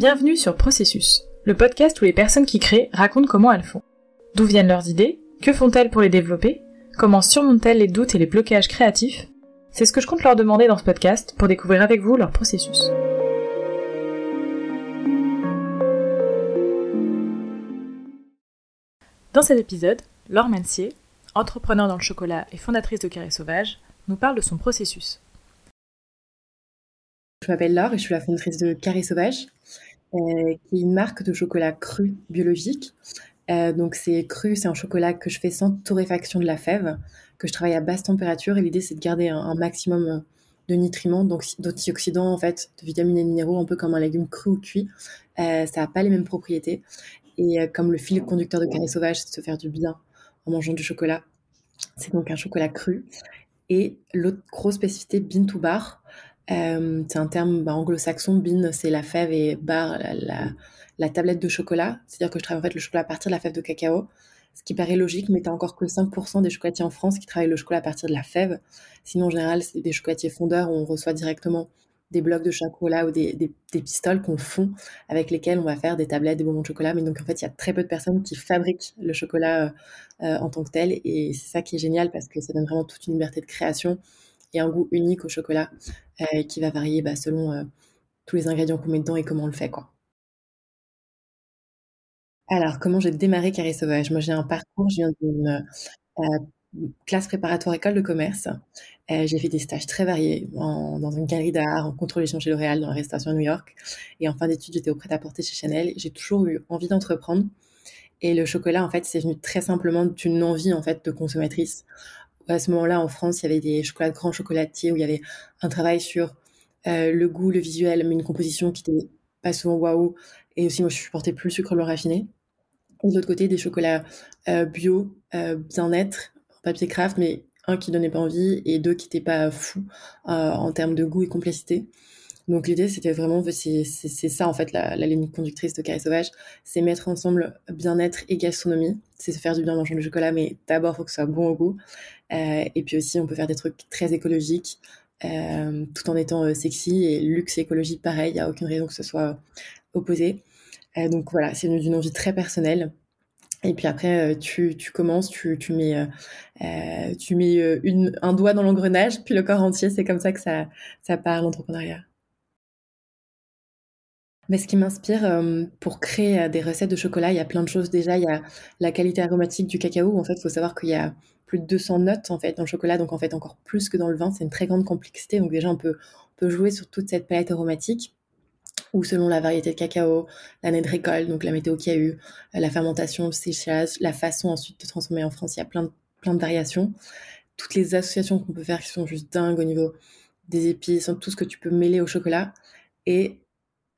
Bienvenue sur Processus, le podcast où les personnes qui créent racontent comment elles font. D'où viennent leurs idées Que font-elles pour les développer Comment surmontent-elles les doutes et les blocages créatifs? C'est ce que je compte leur demander dans ce podcast pour découvrir avec vous leur processus. Dans cet épisode, Laure Mancier, entrepreneur dans le chocolat et fondatrice de Carré Sauvage, nous parle de son processus. Je m'appelle Laure et je suis la fondatrice de Carré Sauvage, euh, qui est une marque de chocolat cru biologique. Euh, donc c'est cru, c'est un chocolat que je fais sans torréfaction de la fève, que je travaille à basse température et l'idée c'est de garder un, maximum euh, de nutriments, donc d'antioxydants en fait, de vitamines et minéraux, un peu comme un légume cru ou cuit. ça n'a pas les mêmes propriétés. Et comme le fil conducteur de Carré Sauvage, c'est de se faire du bien en mangeant du chocolat. C'est donc un chocolat cru. Et l'autre grosse spécificité, bean to bar, euh, c'est un terme bah, anglo-saxon. Bean, c'est la fève et bar, la, tablette de chocolat. C'est-à-dire que je travaille en fait le chocolat à partir de la fève de cacao. Ce qui paraît logique, mais t'as encore que 5% des chocolatiers en France qui travaillent le chocolat à partir de la fève. Sinon, en général, c'est des chocolatiers fondeurs où on reçoit directement des blocs de chocolat ou des, pistoles qu'on fond avec lesquels on va faire des tablettes, des bonbons de chocolat. Mais donc, en fait, il y a très peu de personnes qui fabriquent le chocolat euh, en tant que tel. Et c'est ça qui est génial parce que ça donne vraiment toute une liberté de création et un goût unique au chocolat euh, qui va varier bah, selon euh, tous les ingrédients qu'on met dedans et comment on le fait. Alors, comment j'ai démarré Carré Sauvage? Moi, j'ai un parcours, je viens d'une euh, classe préparatoire école de commerce. j'ai fait des stages très variés dans une galerie d'art, en contrôle chez L'Oréal, dans la restauration à New York. Et en fin d'études, j'étais au prêt-à-porter chez Chanel. J'ai toujours eu envie d'entreprendre. Et le chocolat, en fait, c'est venu très simplement d'une envie, en fait, de consommatrice à ce moment-là, en France, il y avait des chocolats grands chocolatiers où il y avait un travail sur euh, le goût, le visuel, mais une composition qui était pas souvent waouh. Et aussi, moi, je supportais plus le sucre le raffiné. Et de l'autre côté, des chocolats euh, bio, euh, bien-être, papier craft, mais un qui donnait pas envie et deux qui n'étaient pas fous en termes de goût et complexité. Donc l'idée, c'était vraiment, c'est ça en fait la, ligne conductrice de Carré Sauvage, c'est mettre ensemble bien-être et gastronomie. C'est se faire du bien en mangeant du chocolat, mais d'abord, il faut que ce soit bon au goût. Euh, et puis aussi, on peut faire des trucs très écologiques, euh, tout en étant euh, sexy. Et luxe et écologie, pareil, il n'y a aucune raison que ce soit opposé. donc voilà, c'est d'une envie très personnelle. Et puis après, tu, tu commences, tu, tu mets, tu mets un doigt dans l'engrenage, puis le corps entier, c'est comme ça que ça, ça part l'entrepreneuriat. Mais ce qui m'inspire euh, pour créer euh, des recettes de chocolat, il y a plein de choses. Déjà, il y a la qualité aromatique du cacao. En fait, il faut savoir qu'il y a plus de 200 notes en fait dans le chocolat, donc en fait encore plus que dans le vin. C'est une très grande complexité. Donc déjà, on peut, peut jouer sur toute cette palette aromatique ou selon la variété de cacao, l'année de récolte, donc la météo qu'il y a eu, la fermentation, le séchage, la façon ensuite de transformer en France. Il y a plein de, plein de variations. Toutes les associations qu'on peut faire qui sont juste dingues au niveau des épices, tout ce que tu peux mêler au chocolat. Et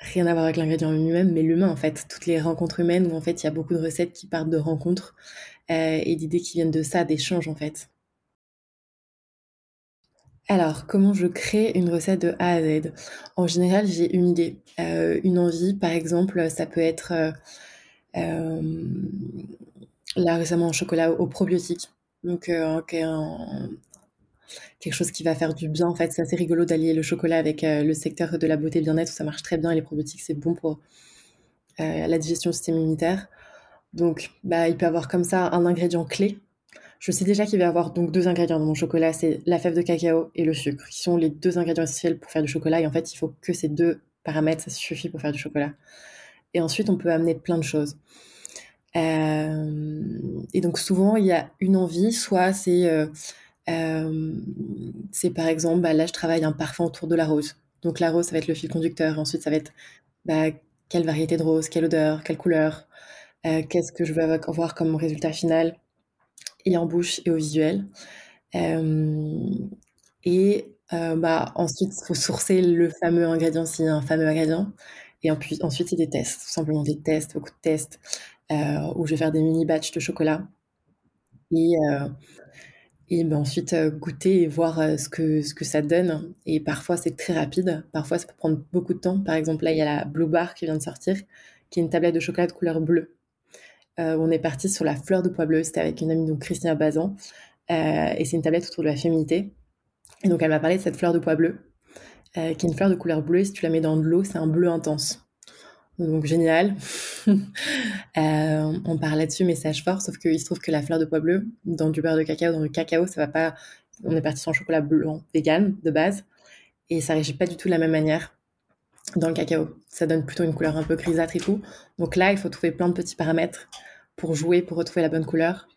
rien à voir avec l'ingrédient lui-même, mais l'humain en fait. Toutes les rencontres humaines où en fait il y a beaucoup de recettes qui partent de rencontres euh, et d'idées qui viennent de ça, d'échanges en fait. Alors, comment je crée une recette de A à Z? En général, j'ai une idée, euh, une envie. Par exemple, ça peut être euh, là récemment un chocolat au, probiotique. Donc, quelque chose qui va faire du bien. En fait, c'est assez rigolo d'allier le chocolat avec euh, le secteur de la beauté bien-être. Ça marche très bien et les probiotiques, c'est bon pour euh, la digestion du système immunitaire. Donc, bah, il peut avoir comme ça un ingrédient clé. Je sais déjà qu'il va y avoir donc deux ingrédients dans mon chocolat, c'est la fève de cacao et le sucre, qui sont les deux ingrédients essentiels pour faire du chocolat. Et en fait, il faut que ces deux paramètres, ça suffit pour faire du chocolat. Et ensuite, on peut amener plein de choses. Euh, et donc souvent, il y a une envie, soit c'est c'est par exemple, bah, là, je travaille un parfum autour de la rose. Donc la rose, ça va être le fil conducteur. Ensuite, ça va être bah, quelle variété de rose, quelle odeur, quelle couleur, euh, qu'est-ce que je veux avoir comme résultat final, et en bouche et au visuel. Euh, et bah, ensuite, il faut sourcer le fameux ingrédient s'il y a un fameux ingrédient. Et ensuite, c'est des tests, tout simplement des tests, beaucoup de tests, où je vais faire des mini batchs de chocolat. Et et ben ensuite euh, goûter et voir euh, ce que, ce que ça donne. Et parfois c'est très rapide, parfois ça peut prendre beaucoup de temps. Par exemple, là il y a la Blue Bar qui vient de sortir, qui est une tablette de chocolat de couleur bleue. Euh, on est parti sur la fleur de pois bleu, c'était avec une amie, donc Christina Bazan. et c'est une tablette autour de la féminité. Et donc elle m'a parlé de cette fleur de pois bleu. qui est une fleur de couleur bleue. Si tu la mets dans de l'eau, c'est un bleu intense. Donc génial. Euh, on parle là-dessus, message fort, sauf qu'il se trouve que la fleur de pois bleu, dans du beurre de cacao, dans le cacao, ça va pas. On est parti sur chocolat blanc vegan de base, et ça réagit pas du tout de la même manière dans le cacao. Ça donne plutôt une couleur un peu grisâtre et tout. Donc là, il faut trouver plein de petits paramètres pour jouer, pour retrouver la bonne couleur.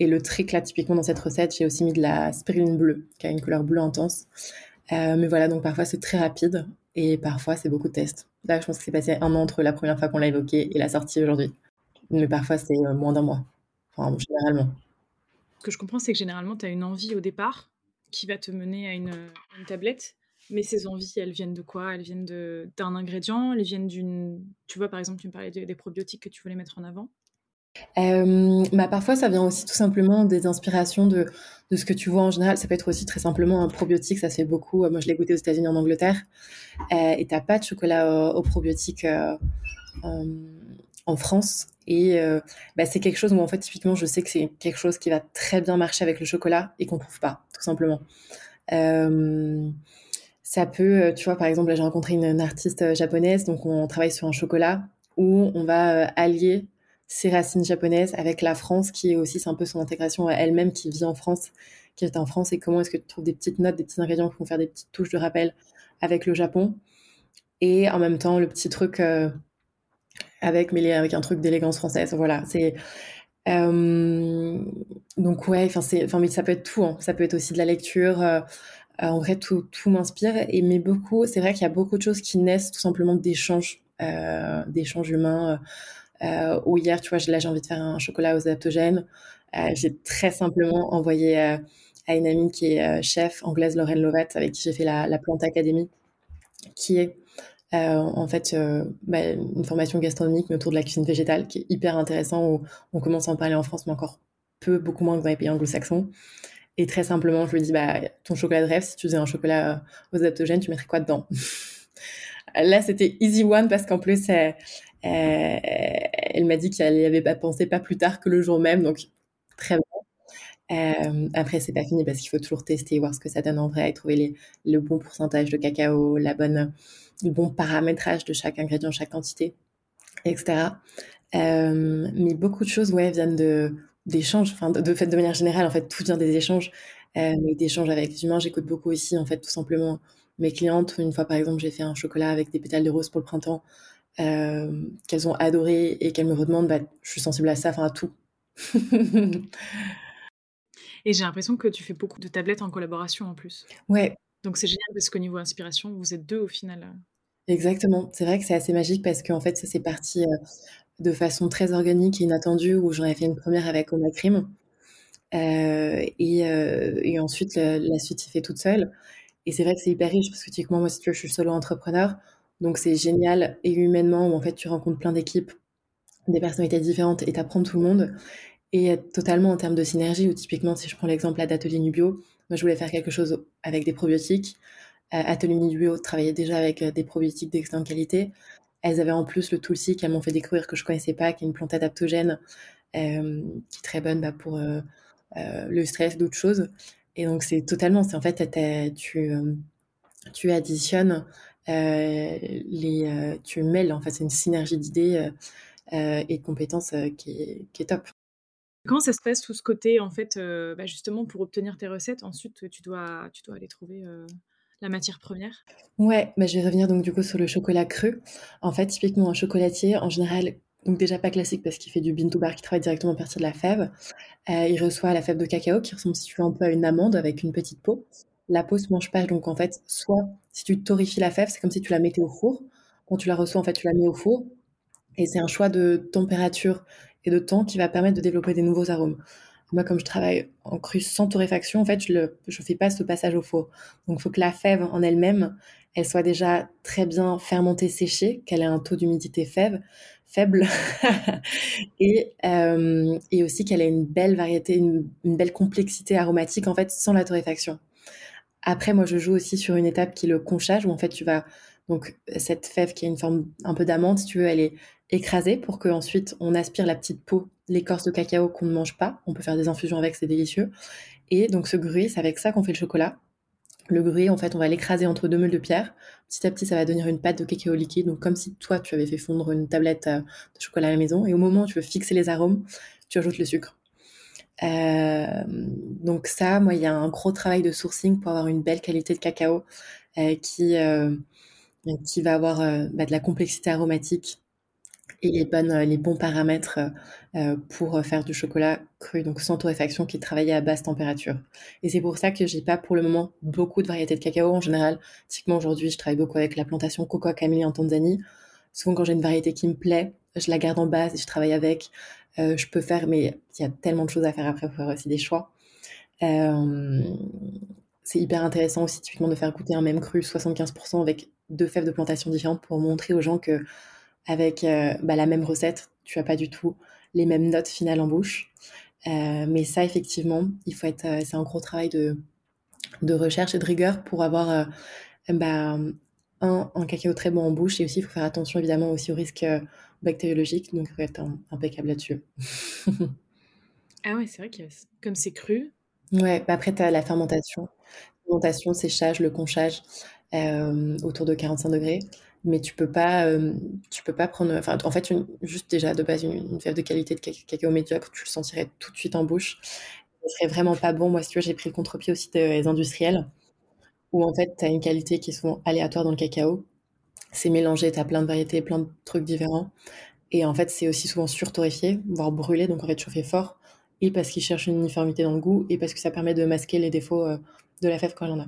Et le trick là, typiquement dans cette recette, j'ai aussi mis de la spiruline bleue, qui a une couleur bleue intense. Euh, mais voilà, donc parfois c'est très rapide et parfois c'est beaucoup de tests. Là, je pense que c'est passé un an entre la première fois qu'on l'a évoqué et la sortie aujourd'hui. Mais parfois c'est euh, moins d'un mois, enfin généralement. Ce que je comprends, c'est que généralement tu as une envie au départ qui va te mener à une, une tablette. Mais ces envies, elles viennent de quoi? Elles viennent d'un ingrédient? Elles viennent d'une. Tu vois, par exemple, tu me parlais des probiotiques que tu voulais mettre en avant bah, parfois, ça vient aussi tout simplement des inspirations de, ce que tu vois en général. Ça peut être aussi très simplement un probiotique, ça se fait beaucoup. Moi, je l'ai goûté aux États-Unis, en Angleterre. Euh, et t'as pas de chocolat au, probiotique euh, en France. Et euh, bah, c'est quelque chose où, en fait, typiquement, je sais que c'est quelque chose qui va très bien marcher avec le chocolat et qu'on trouve pas, tout simplement. Ça peut, tu vois, par exemple, j'ai rencontré une, artiste japonaise, donc on travaille sur un chocolat où on va allier ses racines japonaises avec la France qui est aussi, c'est un peu son intégration elle-même qui vit en France, qui est en France et comment est-ce que tu trouves des petites notes, des petits ingrédients qui vont faire des petites touches de rappel avec le Japon? Et en même temps le petit truc euh, avec mêlé avec un truc d'élégance française. Voilà, c'est euh, donc ouais, enfin c'est, enfin mais ça peut être tout, hein. ça peut être aussi de la lecture. Euh, en vrai, tout, tout m'inspire et mais beaucoup. C'est vrai qu'il y a beaucoup de choses qui naissent tout simplement d'échanges, d'échanges humains. Euh, ou hier, tu vois, là, j'ai envie de faire un chocolat aux adaptogènes. Euh, j'ai très simplement envoyé euh, à une amie qui est chef anglaise, Lorraine Lovett, avec qui j'ai fait la, la Plante Academy, qui est en fait bah, une formation gastronomique mais autour de la cuisine végétale, qui est hyper intéressant, où on commence à en parler en France, mais encore peu, beaucoup moins que dans les pays anglo-saxons. Et très simplement, je lui dis, bah, ton chocolat de rêve, si tu faisais un chocolat aux adaptogènes, tu mettrais quoi dedans? Là, c'était easy one parce qu'en plus, elle, euh, elle m'a dit qu'elle n'y avait pas pensé pas plus tard que le jour même, donc très bien. Euh, après, c'est pas fini parce qu'il faut toujours tester, voir ce que ça donne en vrai et trouver le bon pourcentage de cacao, la bonne, le bon paramétrage de chaque ingrédient, chaque quantité, etc. Euh, mais beaucoup de choses, ouais, viennent de d'échanges. Enfin, de, fait, de manière générale, en fait, tout vient des échanges, euh, mais d'échanges avec les humains. J'écoute beaucoup aussi, en fait, tout simplement mes clientes. Une fois, par exemple, j'ai fait un chocolat avec des pétales de rose pour le printemps. Euh, qu'elles ont adoré et qu'elles me redemandent, bah, je suis sensible à ça, enfin à tout. et j'ai l'impression que tu fais beaucoup de tablettes en collaboration en plus. Ouais. Donc c'est génial parce qu'au niveau inspiration, vous êtes deux au final. Exactement. C'est vrai que c'est assez magique parce qu'en fait, ça s'est parti euh, de façon très organique et inattendue où j'en ai fait une première avec Oma Cream. Euh, et, euh, et, ensuite, la, la, suite s'est fait toute seule. Et c'est vrai que c'est hyper riche parce que typiquement, moi, si tu veux, je suis solo entrepreneur. Donc c'est génial et humainement où en fait tu rencontres plein d'équipes, des personnalités différentes et t'apprends tout le monde. Et totalement en termes de synergie, où typiquement si je prends l'exemple d'Atelier Nubio, moi je voulais faire quelque chose avec des probiotiques. Euh, Atelier Nubio travaillait déjà avec euh, des probiotiques d'excellente qualité. Elles avaient en plus le Tulsi qu'elles m'ont fait découvrir que je connaissais pas, qui est une plante adaptogène euh, qui est très bonne bah, pour euh, euh, le stress, d'autres choses. Et donc c'est totalement, c'est en fait tu, tu additionnes euh, les, euh, tu mêles, en fait, c'est une synergie d'idées euh, et de compétences qui est, qui, est, top. Comment ça se passe tout ce côté, en fait, bah justement, pour obtenir tes recettes, ensuite, tu dois, tu dois aller trouver la matière première? Ouais, bah je vais revenir donc du coup sur le chocolat cru. En fait, typiquement un chocolatier, en général, donc déjà pas classique parce qu'il fait du bean to bar qui travaille directement à partir de la fève. Euh, il reçoit la fève de cacao qui ressemble si tu veux un peu à une amande avec une petite peau la peau se mange pas. Donc en fait, soit si tu torréfies la fève, c'est comme si tu la mettais au four. Quand tu la reçois, en fait, tu la mets au four. Et c'est un choix de température et de temps qui va permettre de développer des nouveaux arômes. Moi, comme je travaille en cru sans torréfaction, en fait, je ne fais pas ce passage au four. Donc, il faut que la fève en elle-même, elle soit déjà très bien fermentée, séchée, qu'elle ait un taux d'humidité faible, et, euh, et aussi qu'elle ait une belle variété, une, une, belle complexité aromatique, en fait, sans la torréfaction. Après, moi, je joue aussi sur une étape qui est le conchage, où en fait, tu vas donc cette fève qui a une forme un peu d'amande, si tu veux, elle est écrasée pour que ensuite on aspire la petite peau, l'écorce de cacao qu'on ne mange pas. On peut faire des infusions avec, c'est délicieux. Et donc ce gruy, c'est avec ça qu'on fait le chocolat. Le gruyer, en fait, on va l'écraser entre deux meules de pierre. Petit à petit, ça va devenir une pâte de cacao liquide, donc comme si toi, tu avais fait fondre une tablette de chocolat à la maison. Et au moment où tu veux fixer les arômes, tu ajoutes le sucre. Euh, donc ça, moi, il y a un gros travail de sourcing pour avoir une belle qualité de cacao euh, qui, euh, qui va avoir bah, de la complexité aromatique et les, bons paramètres pour faire du chocolat cru, donc sans torréfaction, qui est travaillé à basse température. Et c'est pour ça que j'ai pas pour le moment beaucoup de variétés de cacao en général. Typiquement aujourd'hui, je travaille beaucoup avec la plantation Coco Camille en Tanzanie. Souvent, quand j'ai une variété qui me plaît, je la garde en base et je travaille avec. Euh, je peux faire, mais il y a tellement de choses à faire après pour faire aussi des choix. Euh, c'est hyper intéressant aussi typiquement de faire goûter un même cru 75% avec deux fèves de plantation différentes pour montrer aux gens que avec euh, bah, la même recette, tu as pas du tout les mêmes notes finales en bouche. mais ça, effectivement, il faut être, c'est un gros travail de, de recherche et de rigueur pour avoir bah, un, un, cacao très bon en bouche et aussi il faut faire attention évidemment aussi au risque bactériologique, donc faut être impeccable là-dessus. ah ouais, c'est vrai que comme c'est cru. Ouais, bah après tu as la fermentation. Fermentation, séchage, le conchage euh, autour de 45 degrés. Mais tu peux pas, euh, tu peux pas prendre. Enfin, en fait, juste déjà de base, une, fève de qualité de cacao médiocre, tu le sentirais tout de suite en bouche. Ce serait vraiment pas bon. Moi, si tu vois, j'ai pris le contre-pied aussi des industriels, où en fait, tu as une qualité qui est souvent aléatoire dans le cacao c'est mélangé, tu as plein de variétés, plein de trucs différents. Et en fait, c'est aussi souvent surtorréfié, voire brûlé, donc en fait chauffé fort. Et parce qu'ils cherchent une uniformité dans le goût, et parce que ça permet de masquer les défauts euh, de la fève quand elle en a.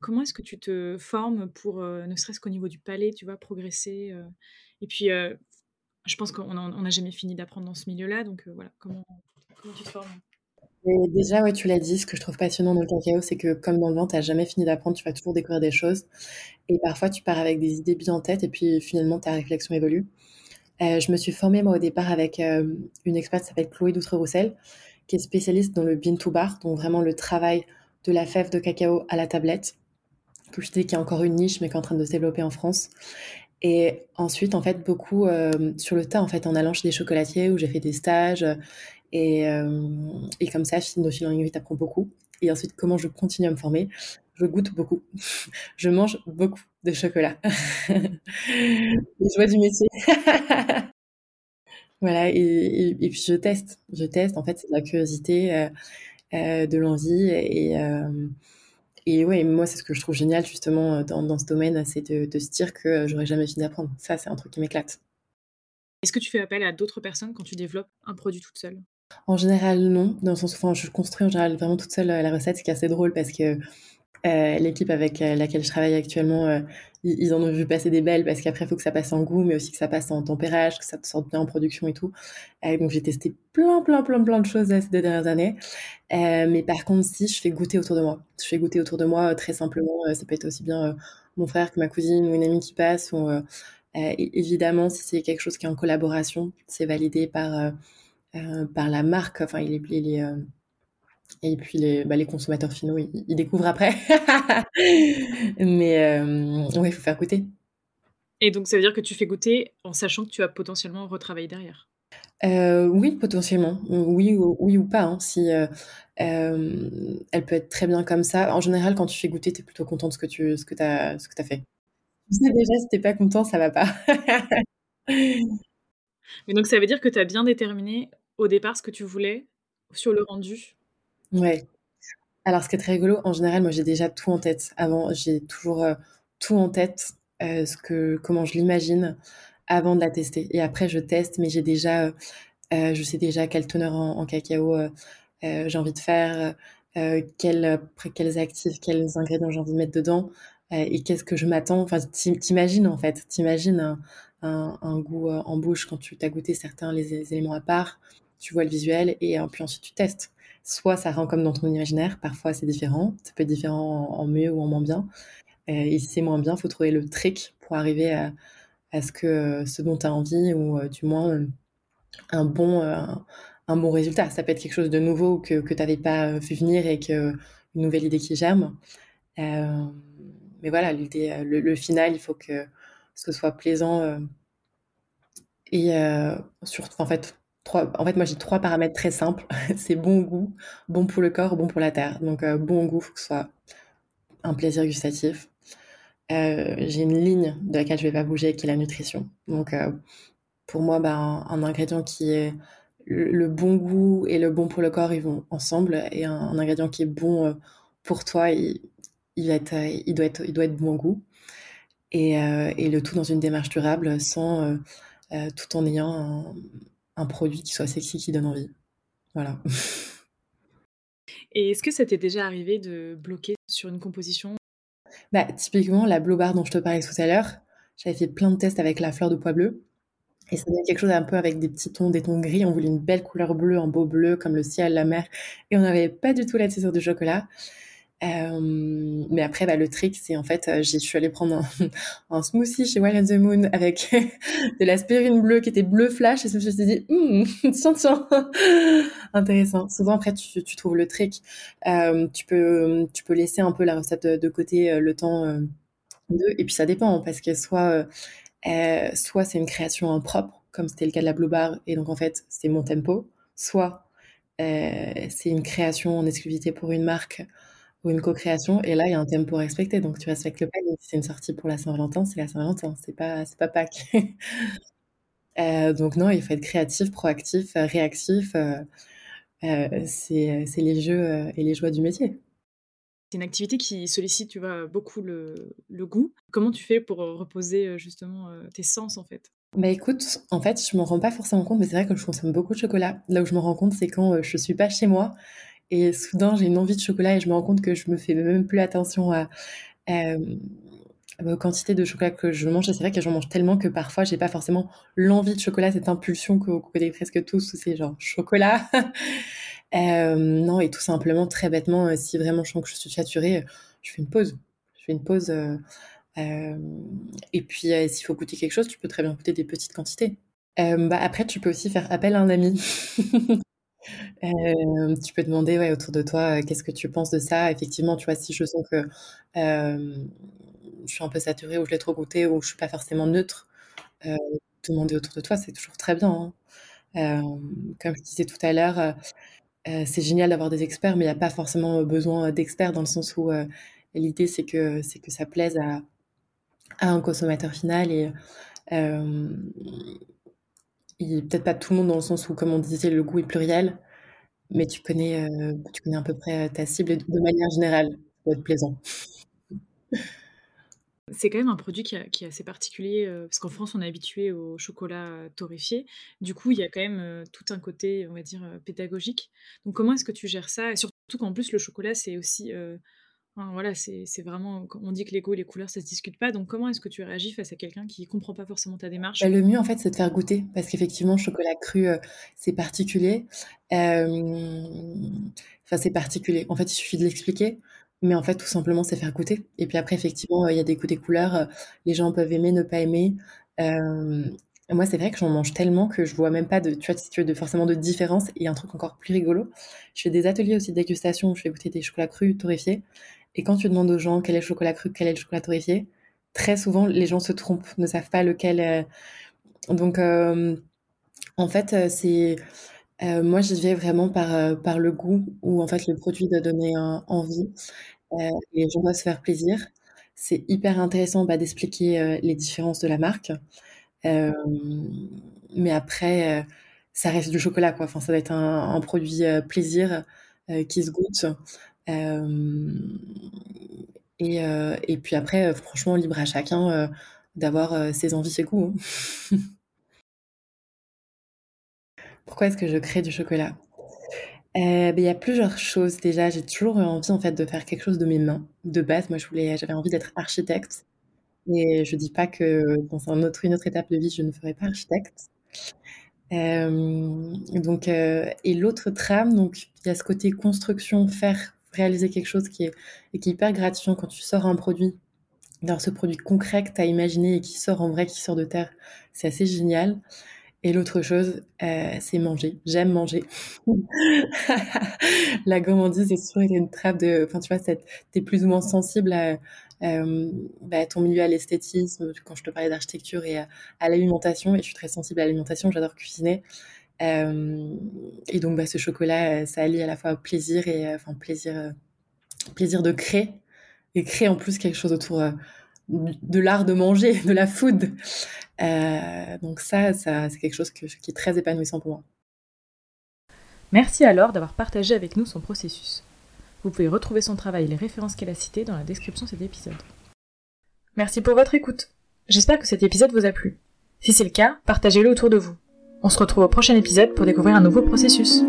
Comment est-ce que tu te formes pour, euh, ne serait-ce qu'au niveau du palais, tu vois, progresser euh, Et puis, je pense qu'on n'a jamais fini d'apprendre dans ce milieu-là, donc voilà, comment, comment tu te formes? Déjà, ouais, tu l'as dit, ce que je trouve passionnant dans le cacao, c'est que comme dans le vent, tu jamais fini d'apprendre, tu vas toujours découvrir des choses. Et parfois, tu pars avec des idées bien en tête et puis finalement, ta réflexion évolue. Euh, je me suis formée, moi, au départ, avec euh, une experte qui s'appelle Chloé Doutre-Roussel, qui est spécialiste dans le bean to bar, donc vraiment le travail de la fève de cacao à la tablette, que je dis qu'il y a encore une niche, mais qui est en train de se développer en France. Et ensuite, en fait, beaucoup euh, sur le tas, en fait, en allant chez des chocolatiers où j'ai fait des stages et, euh, et comme ça, de fil en aiguille, tu apprends beaucoup. Et ensuite, comment je continue à me former? Je goûte beaucoup. je mange beaucoup de chocolat. je vois du métier. voilà, et, et, puis je teste. Je teste. En fait, c'est de la curiosité, euh, euh, de l'envie. Et, euh, et ouais, moi, c'est ce que je trouve génial, justement, dans, dans ce domaine, c'est de, de, se dire que j'aurais jamais fini d'apprendre. Ça, c'est un truc qui m'éclate. Est-ce que tu fais appel à d'autres personnes quand tu développes un produit toute seule? En général, non. Dans le sens où enfin, je construis en général vraiment toute seule euh, la recette, ce qui est assez drôle parce que euh, l'équipe avec euh, laquelle je travaille actuellement, ils, en ont vu passer des belles parce qu'après, il faut que ça passe en goût, mais aussi que ça passe en tempérage, que ça sorte bien en production et tout. donc, j'ai testé plein, plein, plein, plein de choses ces deux dernières années. mais par contre, si, je fais goûter autour de moi. Je fais goûter autour de moi très simplement. ça peut être aussi bien mon frère que ma cousine ou une amie qui passe. Ou, évidemment, si c'est quelque chose qui est en collaboration, c'est validé par euh, par la marque. Enfin, il est, il est euh, et puis les, bah, les consommateurs finaux, ils, découvrent après. Mais euh, oui, il faut faire goûter. Et donc, ça veut dire que tu fais goûter en sachant que tu vas potentiellement retravailler derrière? Oui, potentiellement. Oui, ou, oui ou pas. Hein. Si elle peut être très bien comme ça. En général, quand tu fais goûter, tu es plutôt content de ce que tu ce que as, ce que as fait. Tu sais déjà, si t'es pas content, ça va pas. Mais donc, ça veut dire que tu as bien déterminé au départ ce que tu voulais sur le rendu? Ouais. Alors, ce qui est très rigolo, en général, moi, j'ai déjà tout en tête. Avant, j'ai toujours euh, tout en tête, euh, ce que, comment je l'imagine avant de la tester. Et après, je teste, mais j'ai déjà, euh, je sais déjà quelle teneur en, cacao j'ai envie de faire, quels, actifs, quels ingrédients j'ai envie de mettre dedans, et qu'est-ce que je m'attends. Enfin, t'imagines en fait, t'imagines un, un, goût en bouche quand tu t'as goûté certains les éléments à part tu vois le visuel et euh, puis ensuite tu testes. Soit ça rend comme dans ton imaginaire, parfois c'est différent, ça peut être différent en, mieux ou en moins bien. Euh, et si c'est moins bien, il faut trouver le trick pour arriver à, ce que ce dont tu as envie ou euh, du moins un bon, un, bon résultat. Ça peut être quelque chose de nouveau que, que tu n'avais pas vu venir et que une nouvelle idée qui germe. mais voilà, le, final, il faut que ce soit plaisant et surtout, en fait, Trois, en fait, moi j'ai trois paramètres très simples. c'est bon goût, bon pour le corps, bon pour la terre. Donc euh, bon goût, faut que ce soit un plaisir gustatif. Euh, j'ai une ligne de laquelle je vais pas bouger, qui est la nutrition. Donc euh, pour moi, bah, un, ingrédient qui est le, bon goût et le bon pour le corps, ils vont ensemble. Et un, ingrédient qui est bon pour toi, il, il doit être, il doit être bon goût. Et, et le tout dans une démarche durable, sans tout en ayant un produit qui soit sexy, qui donne envie. Voilà. Et est-ce que ça t'est déjà arrivé de bloquer sur une composition? Bah, Typiquement, la Blue Bar dont je te parlais tout à l'heure, j'avais fait plein de tests avec la fleur de pois bleu. Et ça donnait quelque chose un peu avec des petits tons, des tons gris. On voulait une belle couleur bleue, un beau bleu comme le ciel, la mer. Et on n'avait pas du tout la texture du chocolat. Euh, mais après, bah, le trick, c'est en fait, euh, j'y suis allée prendre un, smoothie chez Wild and the Moon avec de l'aspirine bleue qui était bleu flash et je me suis dit, hum, tiens, tiens, intéressant. Souvent, après, tu, trouves le trick. Euh, tu peux, laisser un peu la recette de, côté le temps de, et puis ça dépend parce que soit, soit c'est une création propre, comme c'était le cas de la Blue Bar, et donc en fait, c'est mon tempo, soit c'est une création en exclusivité pour une marque ou une co-création. Et là, il y a un tempo respecté. Donc, tu respectes le. Si c'est une sortie pour la Saint-Valentin, c'est la Saint-Valentin. C'est pas, c'est pas Pâques. euh, donc, non, il faut être créatif, proactif, euh, réactif. Euh, euh, c'est, c'est les jeux et les joies du métier. C'est une activité qui sollicite, tu vois, beaucoup le, le goût. Comment tu fais pour reposer justement tes sens, en fait? Bah écoute, en fait, je m'en rends pas forcément compte, mais c'est vrai que je consomme beaucoup de chocolat. Là où je me rends compte, c'est quand je suis pas chez moi et soudain, j'ai une envie de chocolat et je me rends compte que je me fais même plus attention à, euh, aux quantités de chocolat que je mange. Et c'est vrai que j'en mange tellement que parfois, j'ai pas forcément l'envie de chocolat, cette impulsion que vous connaissez presque tous, où c'est genre chocolat. euh, non, et tout simplement, très bêtement, euh, si vraiment je sens que je suis saturée, je fais une pause. Je fais une pause. Euh, euh, et puis, euh, s'il faut goûter quelque chose, tu peux très bien goûter des petites quantités. bah, après, tu peux aussi faire appel à un ami. Tu peux demander ouais, autour de toi qu'est-ce que tu penses de ça? Effectivement, tu vois, si je sens que je suis un peu saturée ou je l'ai trop goûté ou je suis pas forcément neutre, demander autour de toi, c'est toujours très bien. Hein. comme je disais tout à l'heure, c'est génial d'avoir des experts, mais il n'y a pas forcément besoin d'experts dans le sens où l'idée c'est que c'est que ça plaise à, à un consommateur final et peut-être pas tout le monde dans le sens où, comme on disait, le goût est pluriel, mais tu connais, euh, tu connais à peu près ta cible de manière générale, ça doit être plaisant. C'est quand même un produit qui, est assez particulier, euh, parce qu'en France, on est habitué au chocolat torréfié. Du coup, il y a quand même euh, tout un côté, on va dire, pédagogique. Donc, comment est-ce que tu gères ça? Et surtout qu'en plus, le chocolat, c'est aussi voilà, c'est vraiment, on dit que et les couleurs, ça se discute pas. Donc, comment est-ce que tu réagis face à quelqu'un qui comprend pas forcément ta démarche? Bah, Le mieux, en fait, c'est de faire goûter. Parce qu'effectivement, chocolat cru, euh, c'est particulier. Enfin, c'est particulier. En fait, il suffit de l'expliquer. Mais en fait, tout simplement, c'est faire goûter. Et puis après, effectivement, il y a des goûts, des couleurs. Euh, les gens peuvent aimer, ne pas aimer. moi, c'est vrai que j'en mange tellement que je vois même pas de, tu vois, de forcément de différence. Et un truc encore plus rigolo, je fais des ateliers aussi de dégustation où je fais goûter des chocolats crus torréfiés. Et quand tu demandes aux gens quel est le chocolat cru, quel est le chocolat torréfié, très souvent les gens se trompent, ne savent pas lequel. Euh... Donc, euh, en fait, euh, c'est moi j'y vais vraiment par par le goût où en fait le produit doit donner envie. les gens doivent se faire plaisir. C'est hyper intéressant bah, d'expliquer les différences de la marque. mais après, ça reste du chocolat, quoi. Enfin, ça va être un produit plaisir qui se goûte. Euh, et, euh, et, puis après, euh, franchement, libre à chacun d'avoir ses envies, ses goûts. Hein. Pourquoi est-ce que je crée du chocolat? Ben, il y a plusieurs choses déjà. J'ai toujours eu envie en fait de faire quelque chose de mes mains. De base, moi, je voulais, j'avais envie d'être architecte. Et je dis pas que dans une autre étape de vie, je ne ferai pas architecte. Donc, et l'autre trame, il y a ce côté construction, faire réaliser quelque chose qui est, qui est hyper gratifiant quand tu sors un produit, dans ce produit concret que tu as imaginé et qui sort en vrai, qui sort de terre. C'est assez génial. Et l'autre chose, euh, c'est manger. J'aime manger. la gourmandise, c'est toujours une trappe de... Enfin, tu vois, t'es plus ou moins sensible à, euh, bah, ton milieu à l'esthétisme, quand je te parlais d'architecture et à l'alimentation. Et je suis très sensible à l'alimentation, j'adore cuisiner. Et donc, bah, ce chocolat, ça allie à la fois plaisir et enfin plaisir, plaisir de créer et créer en plus quelque chose autour de l'art de manger, de la food. donc ça c'est quelque chose qui est très épanouissant pour moi. Merci alors d'avoir partagé avec nous son processus. Vous pouvez retrouver son travail et les références qu'elle a citées dans la description de cet épisode. Merci pour votre écoute. J'espère que cet épisode vous a plu. Si c'est le cas, partagez-le autour de vous. On se retrouve au prochain épisode pour découvrir un nouveau processus.